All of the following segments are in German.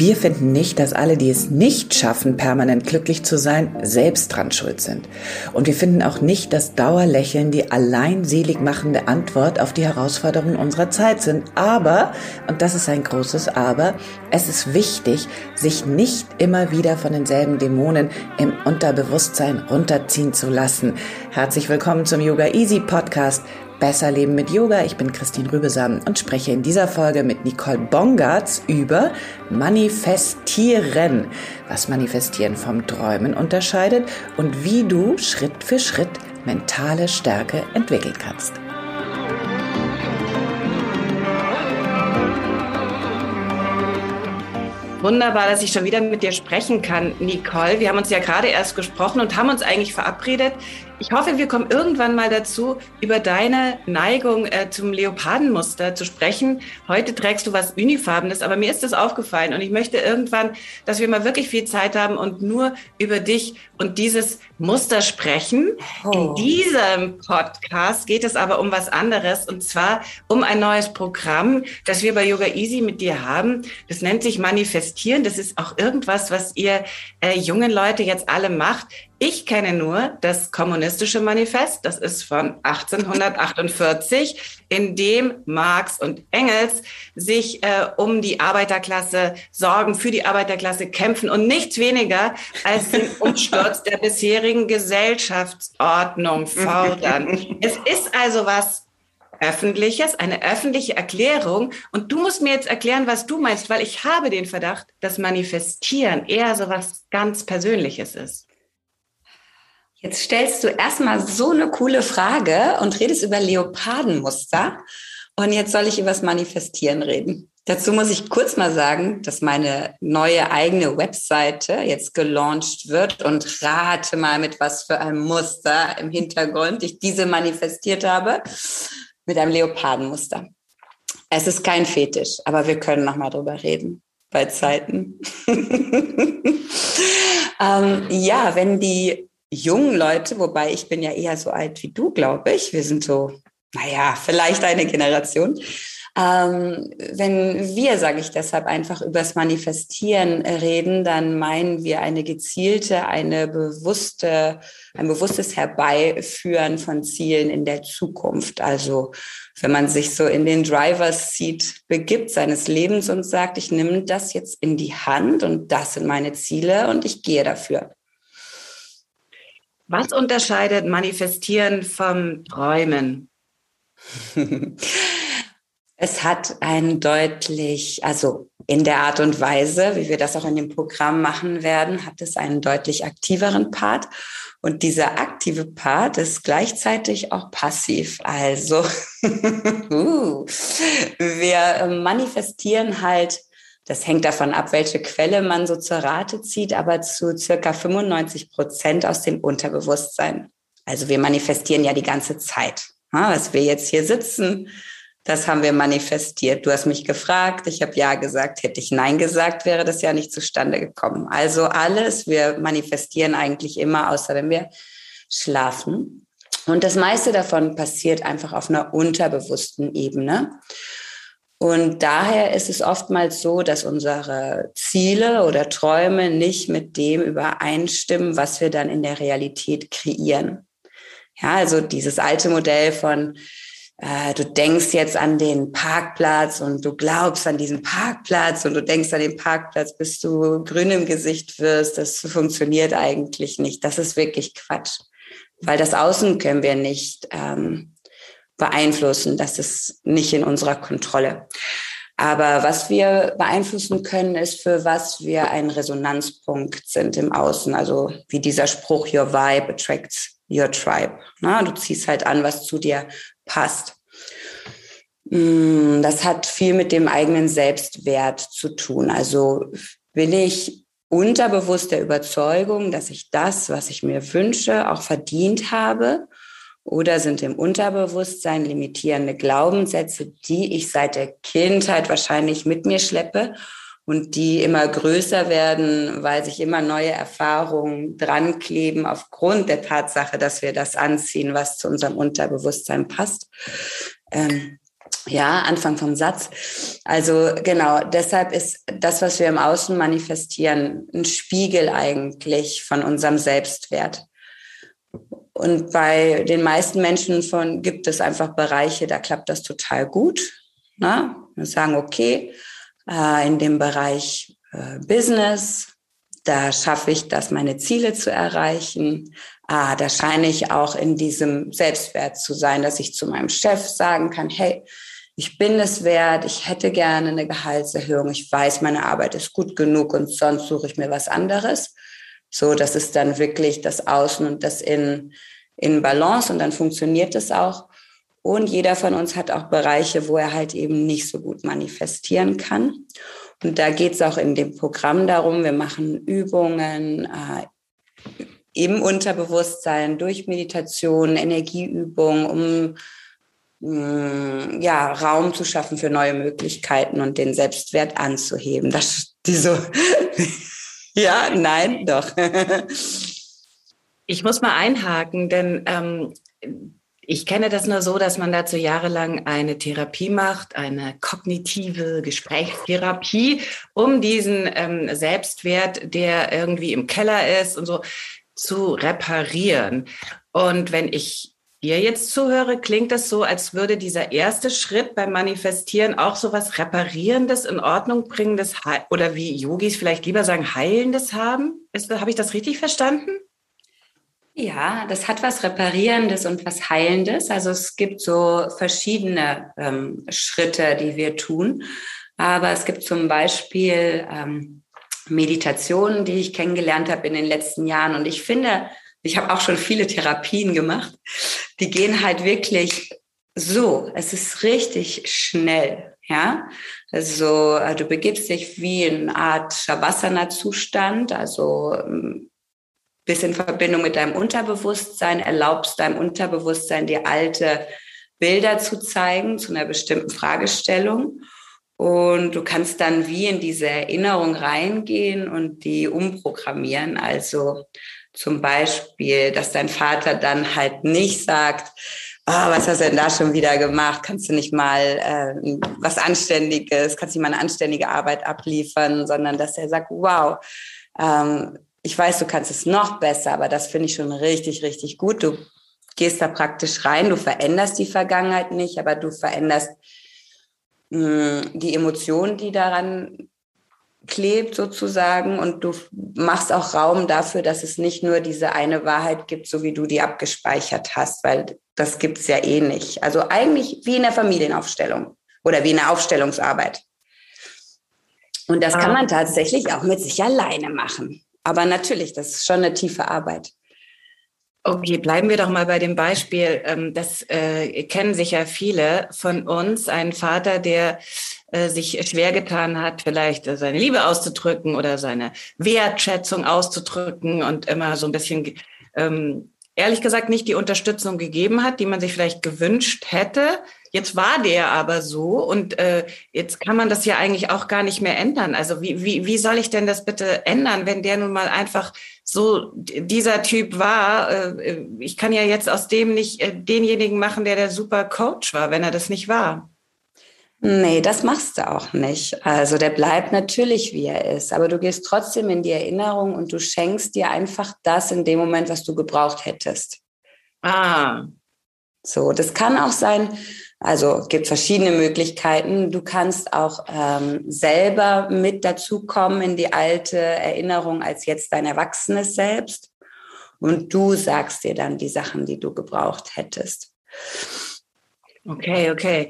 Wir finden nicht, dass alle, die es nicht schaffen, permanent glücklich zu sein, selbst dran schuld sind. Und wir finden auch nicht, dass Dauerlächeln die allein selig machende Antwort auf die Herausforderungen unserer Zeit sind. Aber, und das ist ein großes Aber, es ist wichtig, sich nicht immer wieder von denselben Dämonen im Unterbewusstsein runterziehen zu lassen. Herzlich willkommen zum Yoga Easy Podcast. Besser Leben mit Yoga. Ich bin Christine Rübesam und spreche in dieser Folge mit Nicole Bongartz über Manifestieren, was Manifestieren vom Träumen unterscheidet und wie du Schritt für Schritt mentale Stärke entwickeln kannst. Wunderbar, dass ich schon wieder mit dir sprechen kann, Nicole. Wir haben uns ja gerade erst gesprochen und haben uns eigentlich verabredet, ich hoffe, wir kommen irgendwann mal dazu, über deine Neigung äh, zum Leopardenmuster zu sprechen. Heute trägst du was Unifarbenes, aber mir ist das aufgefallen und ich möchte irgendwann, dass wir mal wirklich viel Zeit haben und nur über dich und dieses Muster sprechen. Oh. In diesem Podcast geht es aber um was anderes und zwar um ein neues Programm, das wir bei Yoga Easy mit dir haben. Das nennt sich Manifestieren. Das ist auch irgendwas, was ihr äh, jungen Leute jetzt alle macht. Ich kenne nur das kommunistische Manifest, das ist von 1848, in dem Marx und Engels sich äh, um die Arbeiterklasse sorgen, für die Arbeiterklasse kämpfen und nichts weniger als den Umsturz der bisherigen Gesellschaftsordnung fordern. es ist also was Öffentliches, eine öffentliche Erklärung. Und du musst mir jetzt erklären, was du meinst, weil ich habe den Verdacht, dass Manifestieren eher so was ganz Persönliches ist. Jetzt stellst du erstmal so eine coole Frage und redest über Leopardenmuster. Und jetzt soll ich über das Manifestieren reden. Dazu muss ich kurz mal sagen, dass meine neue eigene Webseite jetzt gelauncht wird und rate mal mit was für einem Muster im Hintergrund ich diese manifestiert habe. Mit einem Leopardenmuster. Es ist kein Fetisch, aber wir können noch mal drüber reden bei Zeiten. ähm, ja, wenn die jungen Leute, wobei ich bin ja eher so alt wie du, glaube ich. Wir sind so, naja, vielleicht eine Generation. Ähm, wenn wir, sage ich deshalb, einfach übers Manifestieren reden, dann meinen wir eine gezielte, eine bewusste, ein bewusstes Herbeiführen von Zielen in der Zukunft. Also wenn man sich so in den Driver's Seat begibt seines Lebens und sagt, ich nehme das jetzt in die Hand und das sind meine Ziele und ich gehe dafür. Was unterscheidet Manifestieren vom Träumen? Es hat einen deutlich, also in der Art und Weise, wie wir das auch in dem Programm machen werden, hat es einen deutlich aktiveren Part. Und dieser aktive Part ist gleichzeitig auch passiv. Also uh, wir manifestieren halt das hängt davon ab, welche Quelle man so zur Rate zieht, aber zu circa 95 Prozent aus dem Unterbewusstsein. Also wir manifestieren ja die ganze Zeit. Was wir jetzt hier sitzen, das haben wir manifestiert. Du hast mich gefragt, ich habe ja gesagt. Hätte ich nein gesagt, wäre das ja nicht zustande gekommen. Also alles, wir manifestieren eigentlich immer, außer wenn wir schlafen. Und das meiste davon passiert einfach auf einer unterbewussten Ebene. Und daher ist es oftmals so, dass unsere Ziele oder Träume nicht mit dem übereinstimmen, was wir dann in der Realität kreieren. Ja, also dieses alte Modell von, äh, du denkst jetzt an den Parkplatz und du glaubst an diesen Parkplatz und du denkst an den Parkplatz, bis du grün im Gesicht wirst, das funktioniert eigentlich nicht. Das ist wirklich Quatsch. Weil das Außen können wir nicht ähm, beeinflussen. Das ist nicht in unserer Kontrolle. Aber was wir beeinflussen können, ist, für was wir ein Resonanzpunkt sind im Außen. Also wie dieser Spruch, your vibe attracts your tribe. Na, du ziehst halt an, was zu dir passt. Mm, das hat viel mit dem eigenen Selbstwert zu tun. Also bin ich unterbewusst der Überzeugung, dass ich das, was ich mir wünsche, auch verdient habe? Oder sind im Unterbewusstsein limitierende Glaubenssätze, die ich seit der Kindheit wahrscheinlich mit mir schleppe und die immer größer werden, weil sich immer neue Erfahrungen dran kleben aufgrund der Tatsache, dass wir das anziehen, was zu unserem Unterbewusstsein passt. Ähm, ja, Anfang vom Satz. Also genau, deshalb ist das, was wir im Außen manifestieren, ein Spiegel eigentlich von unserem Selbstwert. Und bei den meisten Menschen von gibt es einfach Bereiche, da klappt das total gut. Na? Wir sagen, okay, äh, in dem Bereich äh, Business, da schaffe ich das, meine Ziele zu erreichen. Ah, da scheine ich auch in diesem Selbstwert zu sein, dass ich zu meinem Chef sagen kann, hey, ich bin es wert, ich hätte gerne eine Gehaltserhöhung, ich weiß, meine Arbeit ist gut genug und sonst suche ich mir was anderes. So, das ist dann wirklich das Außen und das Innen in Balance und dann funktioniert es auch. Und jeder von uns hat auch Bereiche, wo er halt eben nicht so gut manifestieren kann. Und da geht es auch in dem Programm darum, wir machen Übungen äh, im Unterbewusstsein durch Meditation, Energieübungen, um mm, ja, Raum zu schaffen für neue Möglichkeiten und den Selbstwert anzuheben. Das, die so, ja, nein, doch. ich muss mal einhaken, denn ähm, ich kenne das nur so, dass man dazu jahrelang eine Therapie macht, eine kognitive Gesprächstherapie, um diesen ähm, Selbstwert, der irgendwie im Keller ist und so, zu reparieren. Und wenn ich dir jetzt zuhöre, klingt das so, als würde dieser erste Schritt beim Manifestieren auch so was Reparierendes, in Ordnung bringendes oder wie Yogis vielleicht lieber sagen, Heilendes haben. Habe ich das richtig verstanden? Ja, das hat was Reparierendes und was Heilendes. Also es gibt so verschiedene ähm, Schritte, die wir tun. Aber es gibt zum Beispiel ähm, Meditationen, die ich kennengelernt habe in den letzten Jahren. Und ich finde, ich habe auch schon viele Therapien gemacht, die gehen halt wirklich so. Es ist richtig schnell. Ja, also äh, du begibst dich wie in eine Art Shavasana-Zustand, also ähm, bist in Verbindung mit deinem Unterbewusstsein, erlaubst deinem Unterbewusstsein, dir alte Bilder zu zeigen zu einer bestimmten Fragestellung. Und du kannst dann wie in diese Erinnerung reingehen und die umprogrammieren. Also zum Beispiel, dass dein Vater dann halt nicht sagt, oh, was hast du denn da schon wieder gemacht? Kannst du nicht mal äh, was Anständiges, kannst du nicht mal eine anständige Arbeit abliefern, sondern dass er sagt, wow, ähm, ich weiß, du kannst es noch besser, aber das finde ich schon richtig, richtig gut. Du gehst da praktisch rein, du veränderst die Vergangenheit nicht, aber du veränderst mh, hm, die Emotionen, die daran klebt sozusagen und du machst auch Raum dafür, dass es nicht nur diese eine Wahrheit gibt, so wie du die abgespeichert hast, weil das gibt's ja eh nicht. Also eigentlich wie in der Familienaufstellung oder wie in der Aufstellungsarbeit. Und das kann ah. man tatsächlich auch mit sich alleine machen. Aber natürlich, das ist schon eine tiefe Arbeit. Okay, bleiben wir doch mal bei dem Beispiel. Ähm, das äh, kennen sicher viele von uns. Ein Vater, der äh, sich schwer getan hat, vielleicht seine Liebe auszudrücken oder seine Wertschätzung auszudrücken und immer so ein bisschen, ähm, ehrlich gesagt, nicht die Unterstützung gegeben hat, die man sich vielleicht gewünscht hätte. Jetzt war der aber so und äh, jetzt kann man das ja eigentlich auch gar nicht mehr ändern. Also wie, wie, wie soll ich denn das bitte ändern, wenn der nun mal einfach so dieser Typ war? Äh, ich kann ja jetzt aus dem nicht äh, denjenigen machen, der der super Coach war, wenn er das nicht war. Nee, das machst du auch nicht. Also der bleibt natürlich, wie er ist, aber du gehst trotzdem in die Erinnerung und du schenkst dir einfach das in dem Moment, was du gebraucht hättest. Ah. So, das kann auch sein, also gibt verschiedene Möglichkeiten. Du kannst auch ähm, selber mit dazukommen in die alte Erinnerung als jetzt dein erwachsenes Selbst. Und du sagst dir dann die Sachen, die du gebraucht hättest. Okay, okay.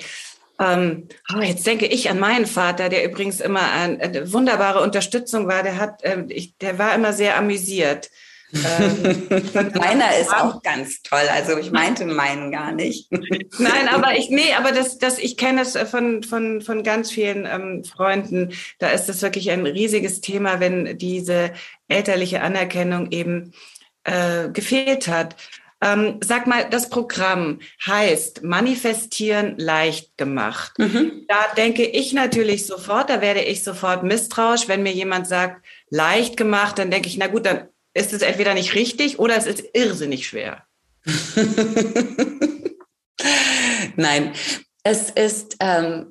Ähm, oh, jetzt denke ich an meinen Vater, der übrigens immer eine wunderbare Unterstützung war. Der hat, äh, ich, der war immer sehr amüsiert. Ähm, Meiner ist auch ganz toll. Also ich meinte meinen gar nicht. Nein, aber ich, nee, aber das, das, ich kenne es von, von, von ganz vielen ähm, Freunden. Da ist es wirklich ein riesiges Thema, wenn diese elterliche Anerkennung eben äh, gefehlt hat. Ähm, sag mal, das Programm heißt Manifestieren leicht gemacht. Mhm. Da denke ich natürlich sofort, da werde ich sofort misstrauisch, wenn mir jemand sagt, leicht gemacht, dann denke ich, na gut, dann ist es entweder nicht richtig oder es ist irrsinnig schwer. Nein, es ist ähm,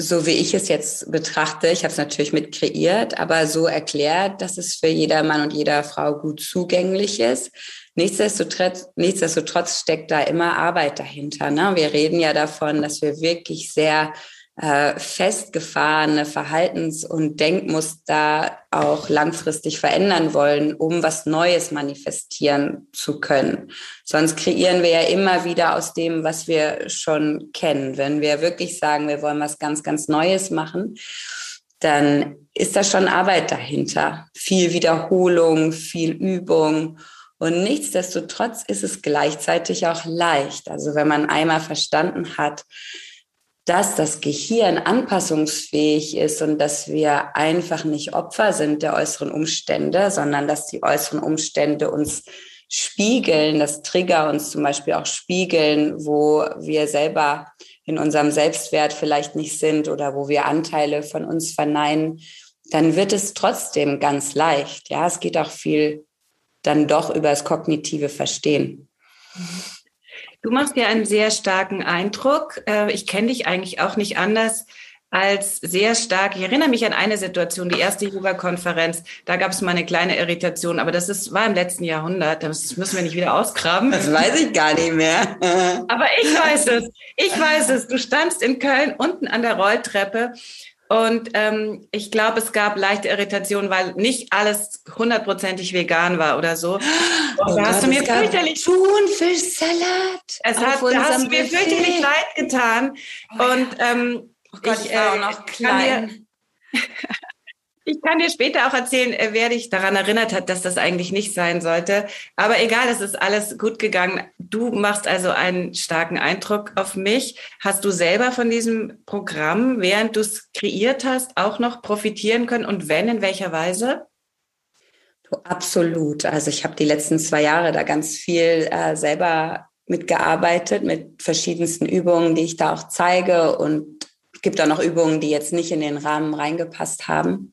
so, wie ich es jetzt betrachte. Ich habe es natürlich mit kreiert, aber so erklärt, dass es für jeder Mann und jeder Frau gut zugänglich ist. Nichtsdestotrotz, nichtsdestotrotz steckt da immer Arbeit dahinter. Ne? Wir reden ja davon, dass wir wirklich sehr äh, festgefahrene Verhaltens- und Denkmuster auch langfristig verändern wollen, um was Neues manifestieren zu können. Sonst kreieren wir ja immer wieder aus dem, was wir schon kennen. Wenn wir wirklich sagen, wir wollen was ganz, ganz Neues machen, dann ist da schon Arbeit dahinter. Viel Wiederholung, viel Übung. Und nichtsdestotrotz ist es gleichzeitig auch leicht. Also wenn man einmal verstanden hat, dass das Gehirn anpassungsfähig ist und dass wir einfach nicht Opfer sind der äußeren Umstände, sondern dass die äußeren Umstände uns spiegeln, dass Trigger uns zum Beispiel auch spiegeln, wo wir selber in unserem Selbstwert vielleicht nicht sind oder wo wir Anteile von uns verneinen, dann wird es trotzdem ganz leicht. Ja, es geht auch viel dann doch über das kognitive Verstehen. Mhm. Du machst ja einen sehr starken Eindruck. Äh, ich kenne dich eigentlich auch nicht anders als sehr stark. Ich erinnere mich an eine Situation, die erste Yoga-Konferenz. Da gab es mal eine kleine Irritation, aber das ist, war im letzten Jahrhundert. Das müssen wir nicht wieder ausgraben. Das weiß ich gar nicht mehr. aber ich weiß es. Ich weiß es. Du standst in Köln unten an der Rolltreppe und ähm, ich glaube, es gab leichte Irritationen, weil nicht alles hundertprozentig vegan war oder so. Oh da hast du mir fürchterlich Thunfischsalat. Es hat, da hast du mir fürchterlich leid getan. Oh, und ähm, oh Gott, ich, ich war auch äh, noch klein. Ich kann dir später auch erzählen, äh, wer dich daran erinnert hat, dass das eigentlich nicht sein sollte. Aber egal, es ist alles gut gegangen. Du machst also einen starken Eindruck auf mich. Hast du selber von diesem Programm, während du es kreiert hast, auch noch profitieren können? Und wenn, in welcher Weise? Absolut. Also ich habe die letzten zwei Jahre da ganz viel äh, selber mitgearbeitet, mit verschiedensten Übungen, die ich da auch zeige und gibt auch noch Übungen, die jetzt nicht in den Rahmen reingepasst haben.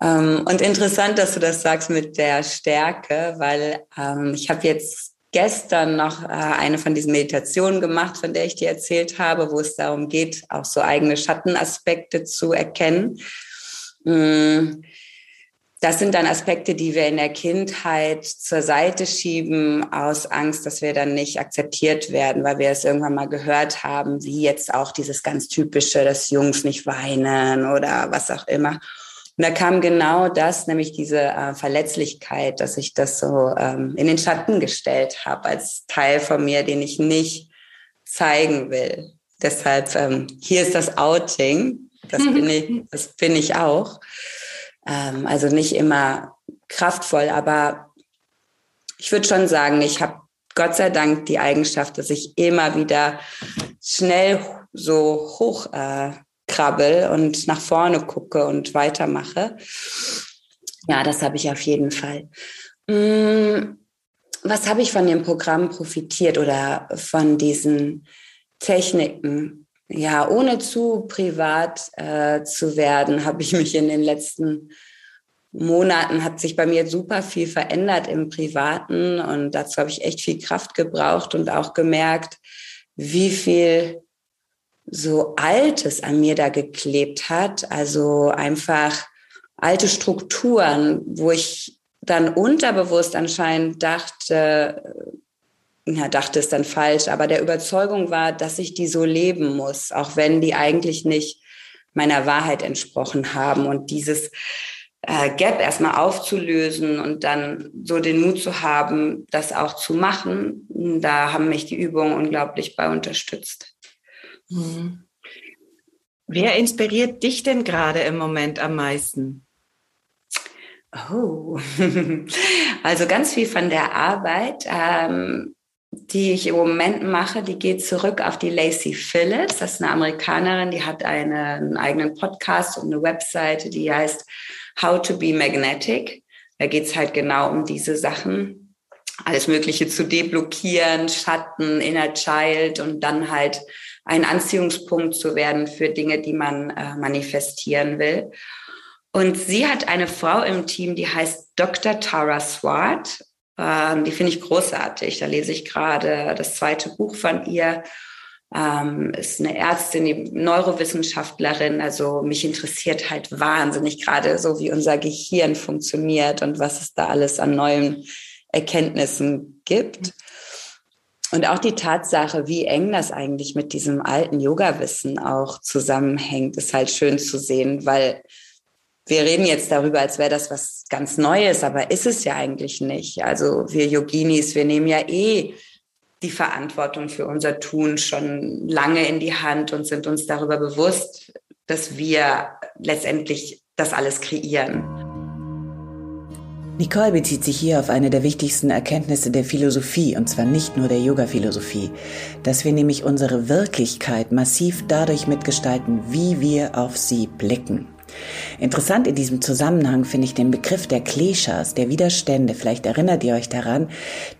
Ähm, und interessant, dass du das sagst mit der Stärke, weil ähm, ich habe jetzt gestern noch äh, eine von diesen Meditationen gemacht, von der ich dir erzählt habe, wo es darum geht, auch so eigene Schattenaspekte zu erkennen. Mm, das sind dann Aspekte, die wir in der Kindheit zur Seite schieben aus Angst, dass wir dann nicht akzeptiert werden, weil wir es irgendwann mal gehört haben, wie jetzt auch dieses ganz typische, dass Jungs nicht weinen oder was auch immer. Und da kam genau das, nämlich diese äh, Verletzlichkeit, dass ich das so ähm, in den Schatten gestellt habe als Teil von mir, den ich nicht zeigen will. Deshalb ähm, hier ist das Outing. Das bin ich, das bin ich auch. Ähm, also nicht immer kraftvoll, aber ich würde schon sagen, ich habe Gott sei Dank die Eigenschaft, dass ich immer wieder schnell so hoch äh, krabbel und nach vorne gucke und weitermache. Ja, das habe ich auf jeden Fall. Hm, was habe ich von dem Programm profitiert oder von diesen Techniken? Ja, ohne zu privat äh, zu werden, habe ich mich in den letzten Monaten hat sich bei mir super viel verändert im Privaten und dazu habe ich echt viel Kraft gebraucht und auch gemerkt, wie viel so Altes an mir da geklebt hat. Also einfach alte Strukturen, wo ich dann unterbewusst anscheinend dachte, ja, dachte es dann falsch, aber der Überzeugung war, dass ich die so leben muss, auch wenn die eigentlich nicht meiner Wahrheit entsprochen haben. Und dieses äh, Gap erstmal aufzulösen und dann so den Mut zu haben, das auch zu machen, da haben mich die Übungen unglaublich bei unterstützt. Mhm. Wer inspiriert dich denn gerade im Moment am meisten? Oh, also ganz viel von der Arbeit, ähm, die ich im Moment mache, die geht zurück auf die Lacey Phillips. Das ist eine Amerikanerin, die hat eine, einen eigenen Podcast und eine Webseite, die heißt How to be Magnetic. Da geht es halt genau um diese Sachen, alles Mögliche zu deblockieren, Schatten, Inner Child und dann halt ein Anziehungspunkt zu werden für Dinge, die man äh, manifestieren will. Und sie hat eine Frau im Team, die heißt Dr. Tara Swart. Ähm, die finde ich großartig. Da lese ich gerade das zweite Buch von ihr. Ähm, ist eine Ärztin, die Neurowissenschaftlerin. Also mich interessiert halt wahnsinnig gerade so, wie unser Gehirn funktioniert und was es da alles an neuen Erkenntnissen gibt. Und auch die Tatsache, wie eng das eigentlich mit diesem alten Yoga-Wissen auch zusammenhängt, ist halt schön zu sehen, weil wir reden jetzt darüber, als wäre das was ganz Neues, aber ist es ja eigentlich nicht. Also wir Yoginis, wir nehmen ja eh die Verantwortung für unser Tun schon lange in die Hand und sind uns darüber bewusst, dass wir letztendlich das alles kreieren. Nicole bezieht sich hier auf eine der wichtigsten Erkenntnisse der Philosophie, und zwar nicht nur der Yoga-Philosophie, dass wir nämlich unsere Wirklichkeit massiv dadurch mitgestalten, wie wir auf sie blicken. Interessant in diesem Zusammenhang finde ich den Begriff der Kleshas, der Widerstände, vielleicht erinnert ihr euch daran,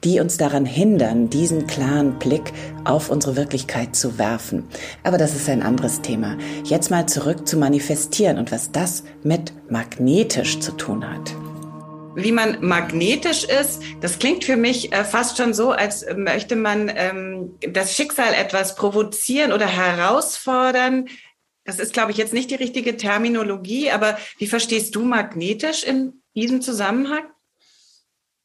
die uns daran hindern, diesen klaren Blick auf unsere Wirklichkeit zu werfen. Aber das ist ein anderes Thema. Jetzt mal zurück zu manifestieren und was das mit magnetisch zu tun hat wie man magnetisch ist, das klingt für mich äh, fast schon so, als möchte man ähm, das Schicksal etwas provozieren oder herausfordern, das ist, glaube ich, jetzt nicht die richtige Terminologie, aber wie verstehst du magnetisch in diesem Zusammenhang?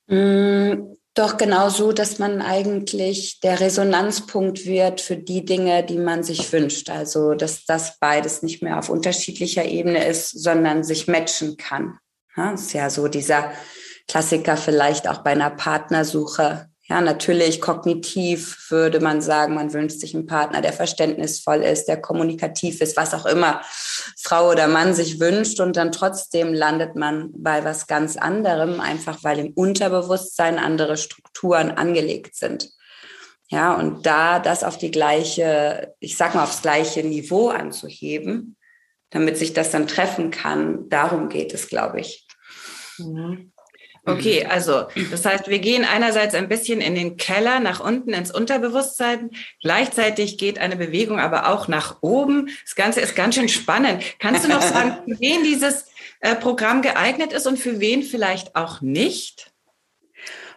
Mm, doch genau so, dass man eigentlich der Resonanzpunkt wird für die Dinge, die man sich wünscht. Also, dass das beides nicht mehr auf unterschiedlicher Ebene ist, sondern sich matchen kann. Das ist ja so dieser Klassiker vielleicht auch bei einer Partnersuche. Ja, natürlich kognitiv würde man sagen, man wünscht sich einen Partner, der verständnisvoll ist, der kommunikativ ist, was auch immer Frau oder Mann sich wünscht. Und dann trotzdem landet man bei was ganz anderem, einfach weil im Unterbewusstsein andere Strukturen angelegt sind. Ja, und da das auf die gleiche, ich sag mal, aufs gleiche Niveau anzuheben, damit sich das dann treffen kann, darum geht es, glaube ich. Mhm. Okay, also das heißt, wir gehen einerseits ein bisschen in den Keller, nach unten ins Unterbewusstsein. Gleichzeitig geht eine Bewegung aber auch nach oben. Das Ganze ist ganz schön spannend. Kannst du noch sagen, für wen dieses äh, Programm geeignet ist und für wen vielleicht auch nicht?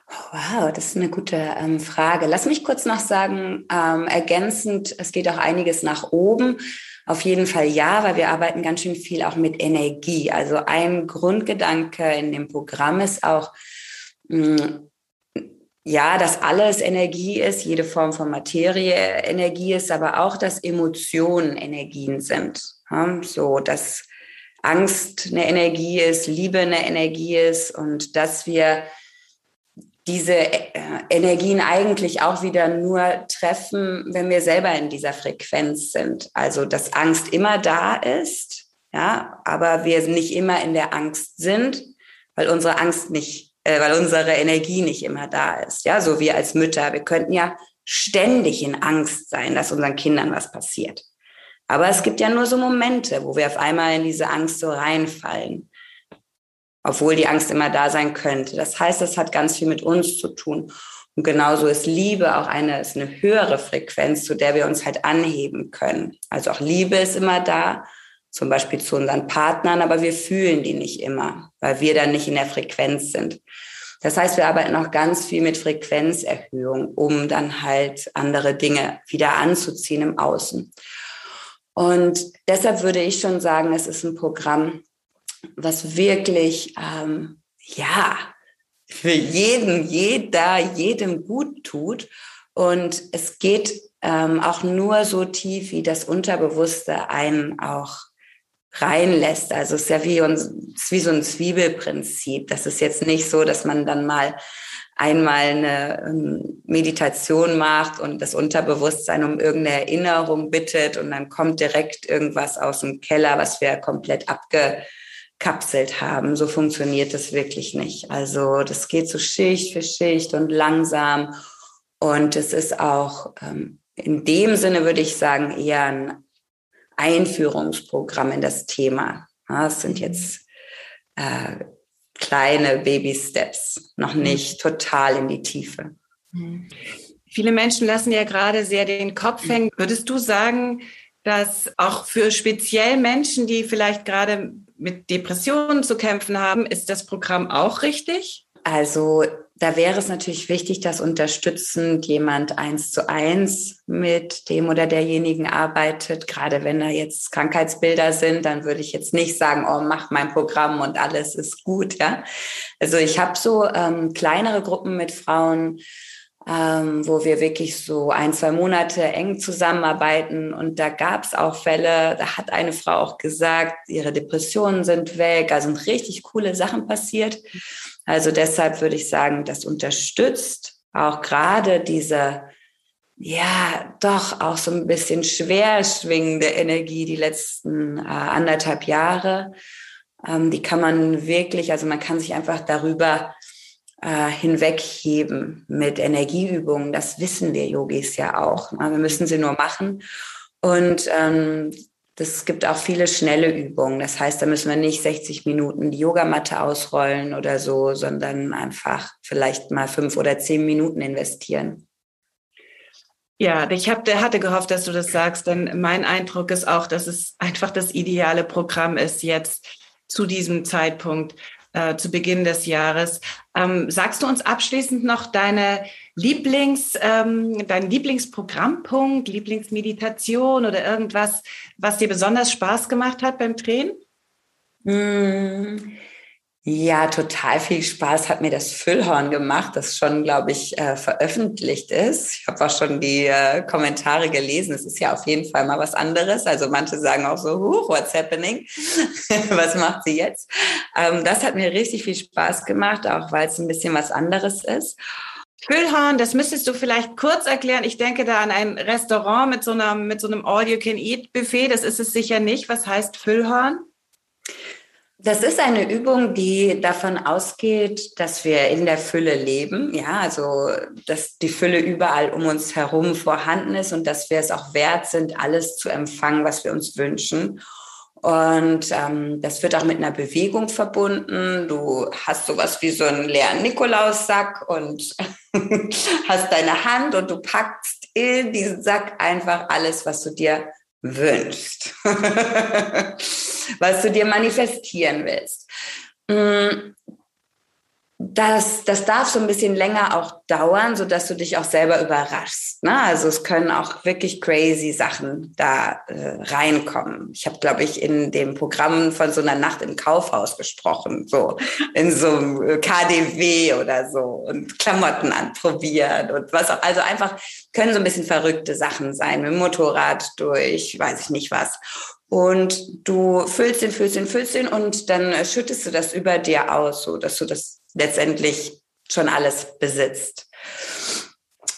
Wow, das ist eine gute ähm, Frage. Lass mich kurz noch sagen, ähm, ergänzend, es geht auch einiges nach oben. Auf jeden Fall ja, weil wir arbeiten ganz schön viel auch mit Energie. Also ein Grundgedanke in dem Programm ist auch, mh, hm, ja, dass alles Energie ist, jede Form von Materie Energie ist, aber auch, dass Emotionen Energien sind. So, dass Angst eine Energie ist, Liebe eine Energie ist und dass wir diese äh, Energien eigentlich auch wieder nur treffen, wenn wir selber in dieser Frequenz sind. Also, dass Angst immer da ist, ja, aber wir nicht immer in der Angst sind, weil unsere Angst nicht, äh, weil unsere Energie nicht immer da ist. Ja, so wie als Mütter. Wir könnten ja ständig in Angst sein, dass unseren Kindern was passiert. Aber es gibt ja nur so Momente, wo wir auf einmal in diese Angst so reinfallen obwohl die Angst immer da sein könnte. Das heißt, das hat ganz viel mit uns zu tun. Und genauso ist Liebe auch eine, ist eine höhere Frequenz, zu der wir uns halt anheben können. Also auch Liebe ist immer da, zum Beispiel zu unseren Partnern, aber wir fühlen die nicht immer, weil wir dann nicht in der Frequenz sind. Das heißt, wir arbeiten auch ganz viel mit Frequenzerhöhung, um dann halt andere Dinge wieder anzuziehen im Außen. Und deshalb würde ich schon sagen, es ist ein Programm, was wirklich, ähm, ja, für jeden, jeder, jedem gut tut. Und es geht ähm, auch nur so tief, wie das Unterbewusste einen auch reinlässt. Also es ist ja wie, uns, ist wie so ein Zwiebelprinzip. Das ist jetzt nicht so, dass man dann mal einmal eine ähm, Meditation macht und das Unterbewusstsein um irgendeine Erinnerung bittet und dann kommt direkt irgendwas aus dem Keller, was wir komplett abgekapselt haben. So funktioniert das wirklich nicht. Also das geht so Schicht für Schicht und langsam und es ist auch ähm, in dem Sinne würde ich sagen eher ein Einführungsprogramm in das Thema. Ja, es sind jetzt äh, kleine Baby-Steps, noch mhm. nicht total in die Tiefe. Mhm. Viele Menschen lassen ja gerade sehr den Kopf mhm. hängen. Würdest du sagen, dass auch für speziell Menschen, die vielleicht gerade mit Depressionen zu kämpfen haben, ist das Programm auch richtig? Also da wäre es natürlich wichtig, dass unterstützend jemand eins zu eins mit dem oder derjenigen arbeitet. Gerade wenn da jetzt Krankheitsbilder sind, dann würde ich jetzt nicht sagen, oh, mach mein Programm und alles ist gut. Ja, also ich habe so ähm, kleinere Gruppen mit Frauen, ähm, wo wir wirklich so ein, zwei Monate eng zusammenarbeiten. Und da gab es auch Fälle, da hat eine Frau auch gesagt, ihre Depressionen sind weg, also sind richtig coole Sachen passiert. Also deshalb würde ich sagen, das unterstützt auch gerade diese, ja, doch auch so ein bisschen schwer schwingende Energie die letzten äh, anderthalb Jahre. Ähm, die kann man wirklich, also man kann sich einfach darüber äh, hinwegheben mit Energieübungen. Das wissen wir Yogis ja auch. Wir müssen sie nur machen. Und ähm, das gibt auch viele schnelle Übungen. Das heißt, da müssen wir nicht 60 Minuten die Yogamatte ausrollen oder so, sondern einfach vielleicht mal fünf oder zehn Minuten investieren. Ja, ich hab, hatte gehofft, dass du das sagst, denn mein Eindruck ist auch, dass es einfach das ideale Programm ist jetzt zu diesem Zeitpunkt, äh, zu Beginn des Jahres. Ähm, sagst du uns abschließend noch deine Lieblings, ähm, dein Lieblingsprogrammpunkt, Lieblingsmeditation oder irgendwas, was dir besonders Spaß gemacht hat beim Drehen? Mm. Ja, total viel Spaß hat mir das Füllhorn gemacht, das schon, glaube ich, äh, veröffentlicht ist. Ich habe auch schon die äh, Kommentare gelesen. Es ist ja auf jeden Fall mal was anderes. Also manche sagen auch so, huch, what's happening? was macht sie jetzt? Ähm, das hat mir richtig viel Spaß gemacht, auch weil es ein bisschen was anderes ist. Füllhorn, das müsstest du vielleicht kurz erklären. Ich denke da an ein Restaurant mit so einem, mit so einem All-You-Can-Eat-Buffet. Das ist es sicher nicht. Was heißt Füllhorn? Das ist eine Übung, die davon ausgeht, dass wir in der Fülle leben. Ja, also, dass die Fülle überall um uns herum vorhanden ist und dass wir es auch wert sind, alles zu empfangen, was wir uns wünschen. Und ähm, das wird auch mit einer Bewegung verbunden. Du hast sowas wie so einen leeren Nikolaussack und hast deine Hand und du packst in diesen Sack einfach alles, was du dir wünschst, was du dir manifestieren willst. Mm, das, das darf so ein bisschen länger auch dauern, so dass du dich auch selber überraschst. Ne? Also es können auch wirklich crazy Sachen da äh, reinkommen. Ich habe, glaube ich, in dem Programm von so einer Nacht im Kaufhaus gesprochen, so in so einem äh, KDW oder so und Klamotten anprobieren und was auch. Also einfach können so ein bisschen verrückte Sachen sein, mit dem Motorrad durch, weiß ich nicht was. Und du füllst den, füllst den, füllst den und dann schüttest du das über dir aus, so dass du das letztendlich schon alles besitzt.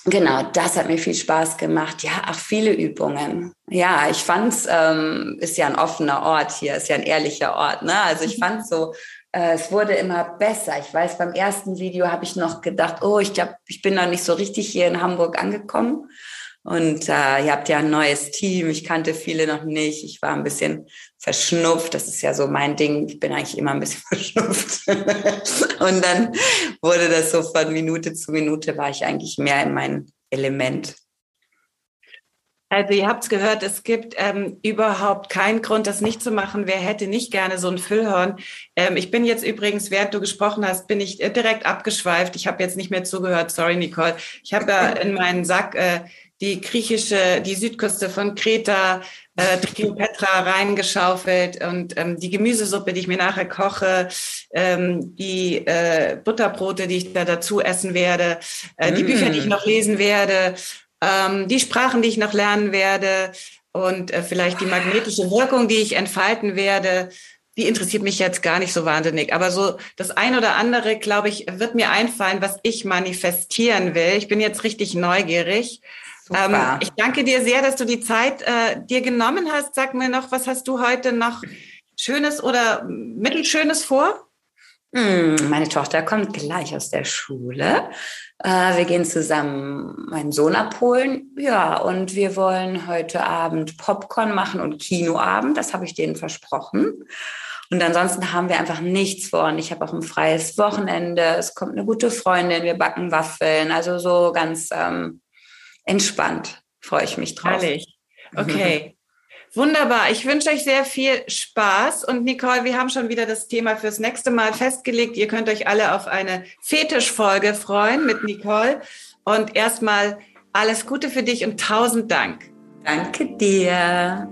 Genau, das hat mir viel Spaß gemacht. Ja, auch viele Übungen. Ja, ich fand's ähm, ist ja ein offener Ort hier, ist ja ein ehrlicher Ort. Ne? Also ich fand so, äh, es wurde immer besser. Ich weiß, beim ersten Video habe ich noch gedacht, oh, ich glaube, ich bin noch nicht so richtig hier in Hamburg angekommen. Und äh, ihr habt ja ein neues Team. Ich kannte viele noch nicht. Ich war ein bisschen verschnupft. Das ist ja so mein Ding. Ich bin eigentlich immer ein bisschen verschnupft. und dann wurde das so von Minute zu Minute, war ich eigentlich mehr in mein Element. Also ihr habt es gehört, es gibt ähm, überhaupt keinen Grund, das nicht zu machen. Wer hätte nicht gerne so ein Füllhorn? Ähm, ich bin jetzt übrigens, während du gesprochen hast, bin ich äh, direkt abgeschweift. Ich habe jetzt nicht mehr zugehört. Sorry, Nicole. Ich habe da in meinen Sack äh, die griechische, die Südküste von Kreta, äh, Petra reingeschaufelt und ähm, die Gemüsesuppe, die ich mir nachher koche, ähm, die äh, Butterbrote, die ich da dazu essen werde, äh, die mm. Bücher, die ich noch lesen werde, ähm, die Sprachen, die ich noch lernen werde und äh, vielleicht die magnetische Wirkung, die ich entfalten werde. die interessiert mich jetzt gar nicht so wahnsinnig. Aber so das ein oder andere, glaube ich, wird mir einfallen, was ich manifestieren will. Ich bin jetzt richtig neugierig. Ähm, ich danke dir sehr, dass du die Zeit äh, dir genommen hast. Sag mir noch, was hast du heute noch Schönes oder Mittelschönes vor? Hm, meine Tochter kommt gleich aus der Schule. Äh, wir gehen zusammen meinen Sohn abholen. Ja, und wir wollen heute Abend Popcorn machen und Kinoabend. Das habe ich denen versprochen. Und ansonsten haben wir einfach nichts vor. Und ich habe auch ein freies Wochenende. Es kommt eine gute Freundin. Wir backen Waffeln. Also so ganz ähm, entspannt freue ich mich drauf. Herrlich. Okay. Wunderbar. Ich wünsche euch sehr viel Spaß. Und Nicole, wir haben schon wieder das Thema fürs nächste Mal festgelegt. Ihr könnt euch alle auf eine Fetischfolge freuen mit Nicole. Und erstmal alles Gute für dich und tausend Dank. Danke dir.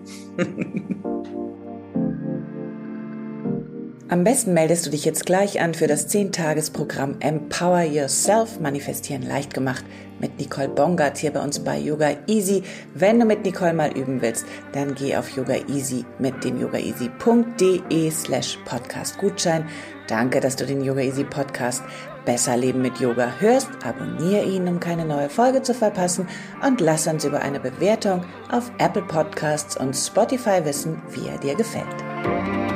Am besten meldest du dich jetzt gleich an für das 10-Tages-Programm Empower Yourself, Manifestieren leicht gemacht mit Nicole Bongard hier bei uns bei Yoga Easy. Wenn du mit Nicole mal üben willst, dann geh auf Yoga Easy mit dem yogaeasy.de slash Podcast Gutschein. Danke, dass du den Yoga Easy Podcast Besser Leben mit Yoga hörst. Abonniere ihn, um keine neue Folge zu verpassen und lass uns über eine Bewertung auf Apple Podcasts und Spotify wissen, wie er dir gefällt.